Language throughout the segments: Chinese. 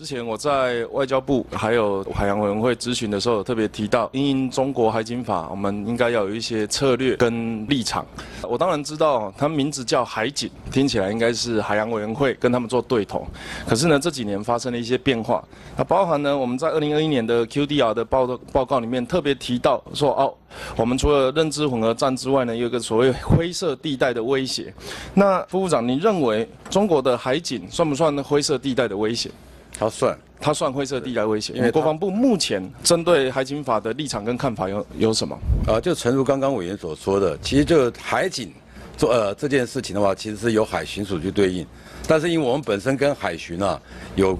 之前我在外交部还有海洋委员会咨询的时候，特别提到，因中国海警法，我们应该要有一些策略跟立场。我当然知道，它名字叫海警，听起来应该是海洋委员会跟他们做对头。可是呢，这几年发生了一些变化，那包含呢，我们在二零二一年的 QDR 的报报告里面特别提到说，哦，我们除了认知混合战之外呢，有一个所谓灰色地带的威胁。那副部长，你认为中国的海警算不算灰色地带的威胁？他算，他算灰色地带威胁，因为国防部目前针对海警法的立场跟看法有有什么？呃，就诚如刚刚委员所说的，其实就海警做呃这件事情的话，其实是由海巡署去对应，但是因为我们本身跟海巡啊有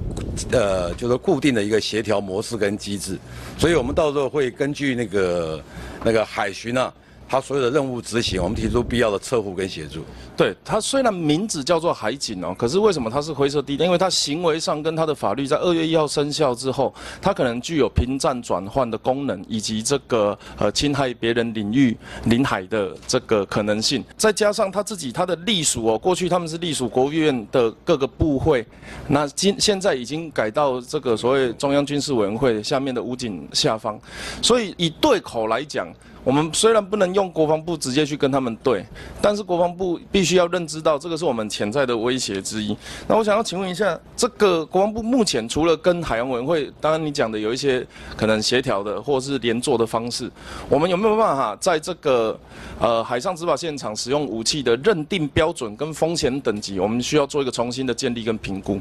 呃就是固定的一个协调模式跟机制，所以我们到时候会根据那个那个海巡啊。他所有的任务执行，我们提出必要的测护跟协助。对他虽然名字叫做海警哦，可是为什么他是灰色地带？因为他行为上跟他的法律在二月一号生效之后，他可能具有平战转换的功能，以及这个呃侵害别人领域领海的这个可能性。再加上他自己他的隶属哦，过去他们是隶属国务院的各个部会，那今现在已经改到这个所谓中央军事委员会下面的武警下方，所以以对口来讲。我们虽然不能用国防部直接去跟他们对，但是国防部必须要认知到这个是我们潜在的威胁之一。那我想要请问一下，这个国防部目前除了跟海洋委员会，当然你讲的有一些可能协调的或是联坐的方式，我们有没有办法在这个呃海上执法现场使用武器的认定标准跟风险等级，我们需要做一个重新的建立跟评估？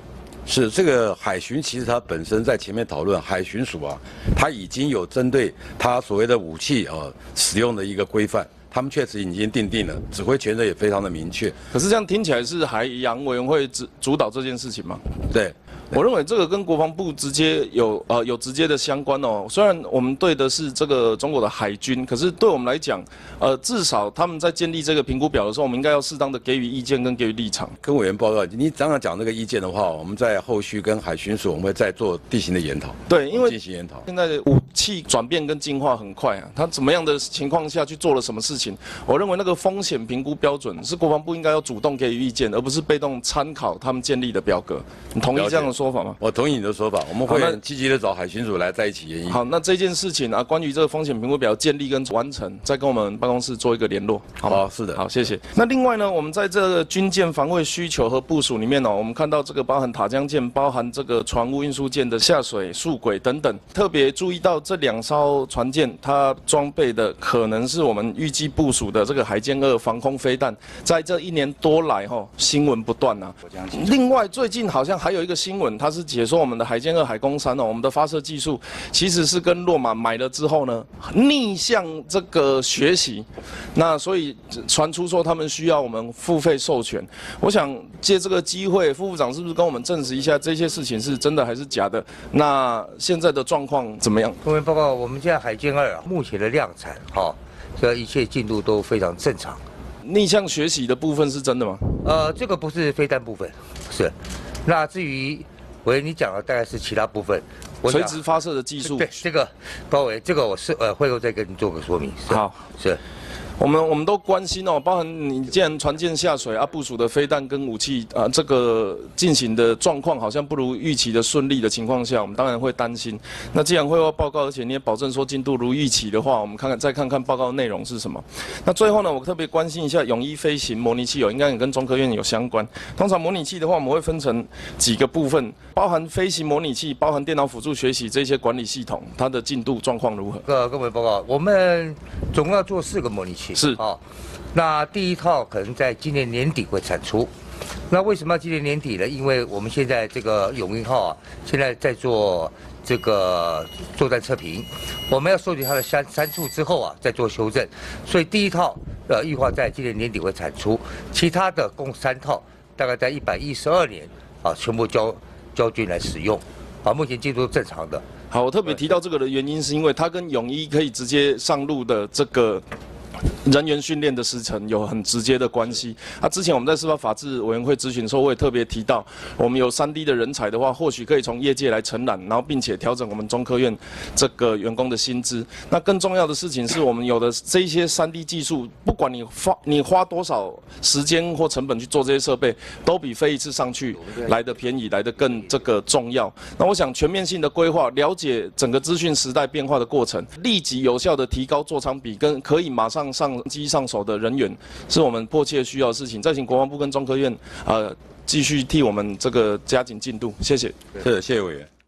是这个海巡，其实它本身在前面讨论海巡署啊，它已经有针对它所谓的武器啊使用的一个规范，他们确实已经定定了，指挥权责也非常的明确。可是这样听起来是海洋委员会主主导这件事情吗？对。我认为这个跟国防部直接有呃有直接的相关哦。虽然我们对的是这个中国的海军，可是对我们来讲，呃，至少他们在建立这个评估表的时候，我们应该要适当的给予意见跟给予立场。跟委员报告，你刚刚讲这个意见的话，我们在后续跟海巡署，我们会再做地形的研讨。对，因为进行研讨。现在的武器转变跟进化很快啊，它怎么样的情况下去做了什么事情？我认为那个风险评估标准是国防部应该要主动给予意见，而不是被动参考他们建立的表格。你同意这样的说法吗？我同意。你的说法，我们会很积极的找海巡署来在一起研议。好，那这件事情啊，关于这个风险评估表建立跟完成，再跟我们办公室做一个联络。好，是的，好，谢谢。那另外呢，我们在这个军舰防卫需求和部署里面呢，我们看到这个包含塔江舰、包含这个船坞运输舰的下水速轨等等，特别注意到这两艘船舰，它装备的可能是我们预计部署的这个海舰二防空飞弹，在这一年多来哈，新闻不断啊。另外，最近好像还有一个新闻，它是解说我们。的海剑二海攻三哦，我们的发射技术其实是跟洛马买了之后呢，逆向这个学习，那所以传出说他们需要我们付费授权。我想借这个机会，副部长是不是跟我们证实一下这些事情是真的还是假的？那现在的状况怎么样？各位报告，我们现在海剑二啊，目前的量产哈，这一切进度都非常正常。逆向学习的部分是真的吗？呃，这个不是飞弹部分，是。那至于。喂，你讲的大概是其他部分，垂直发射的技术。对，这个包围，这个我是呃，会后再跟你做个说明。好，是。我们我们都关心哦，包含你既然船舰下水啊，部署的飞弹跟武器啊，这个进行的状况好像不如预期的顺利的情况下，我们当然会担心。那既然会后报告，而且你也保证说进度如预期的话，我们看看再看看报告内容是什么。那最后呢，我特别关心一下泳衣飞行模拟器哦，应该也跟中科院有相关。通常模拟器的话，我们会分成几个部分，包含飞行模拟器，包含电脑辅助学习这些管理系统，它的进度状况如何？各各位报告，我们总共要做四个模拟器。是啊，那第一套可能在今年年底会产出。那为什么要今年年底呢？因为我们现在这个永鹰号啊，现在在做这个作战测评，我们要收集它的三参数之后啊，再做修正。所以第一套呃预划在今年年底会产出，其他的共三套，大概在一百一十二年啊，全部交交军来使用。啊，目前进度正常的。好，我特别提到这个的原因，是因为它跟泳衣可以直接上路的这个。人员训练的时程有很直接的关系。啊，之前我们在司法法制委员会咨询的时候，我也特别提到，我们有三 D 的人才的话，或许可以从业界来承揽，然后并且调整我们中科院这个员工的薪资。那更重要的事情是我们有的这些三 D 技术，不管你花你花多少时间或成本去做这些设备，都比飞一次上去来的便宜，来的更这个重要。那我想全面性的规划，了解整个资讯时代变化的过程，立即有效的提高座舱比跟可以马上上机上手的人员，是我们迫切需要的事情。再请国防部跟中科院，呃，继续替我们这个加紧进度，谢谢。是，谢谢委员。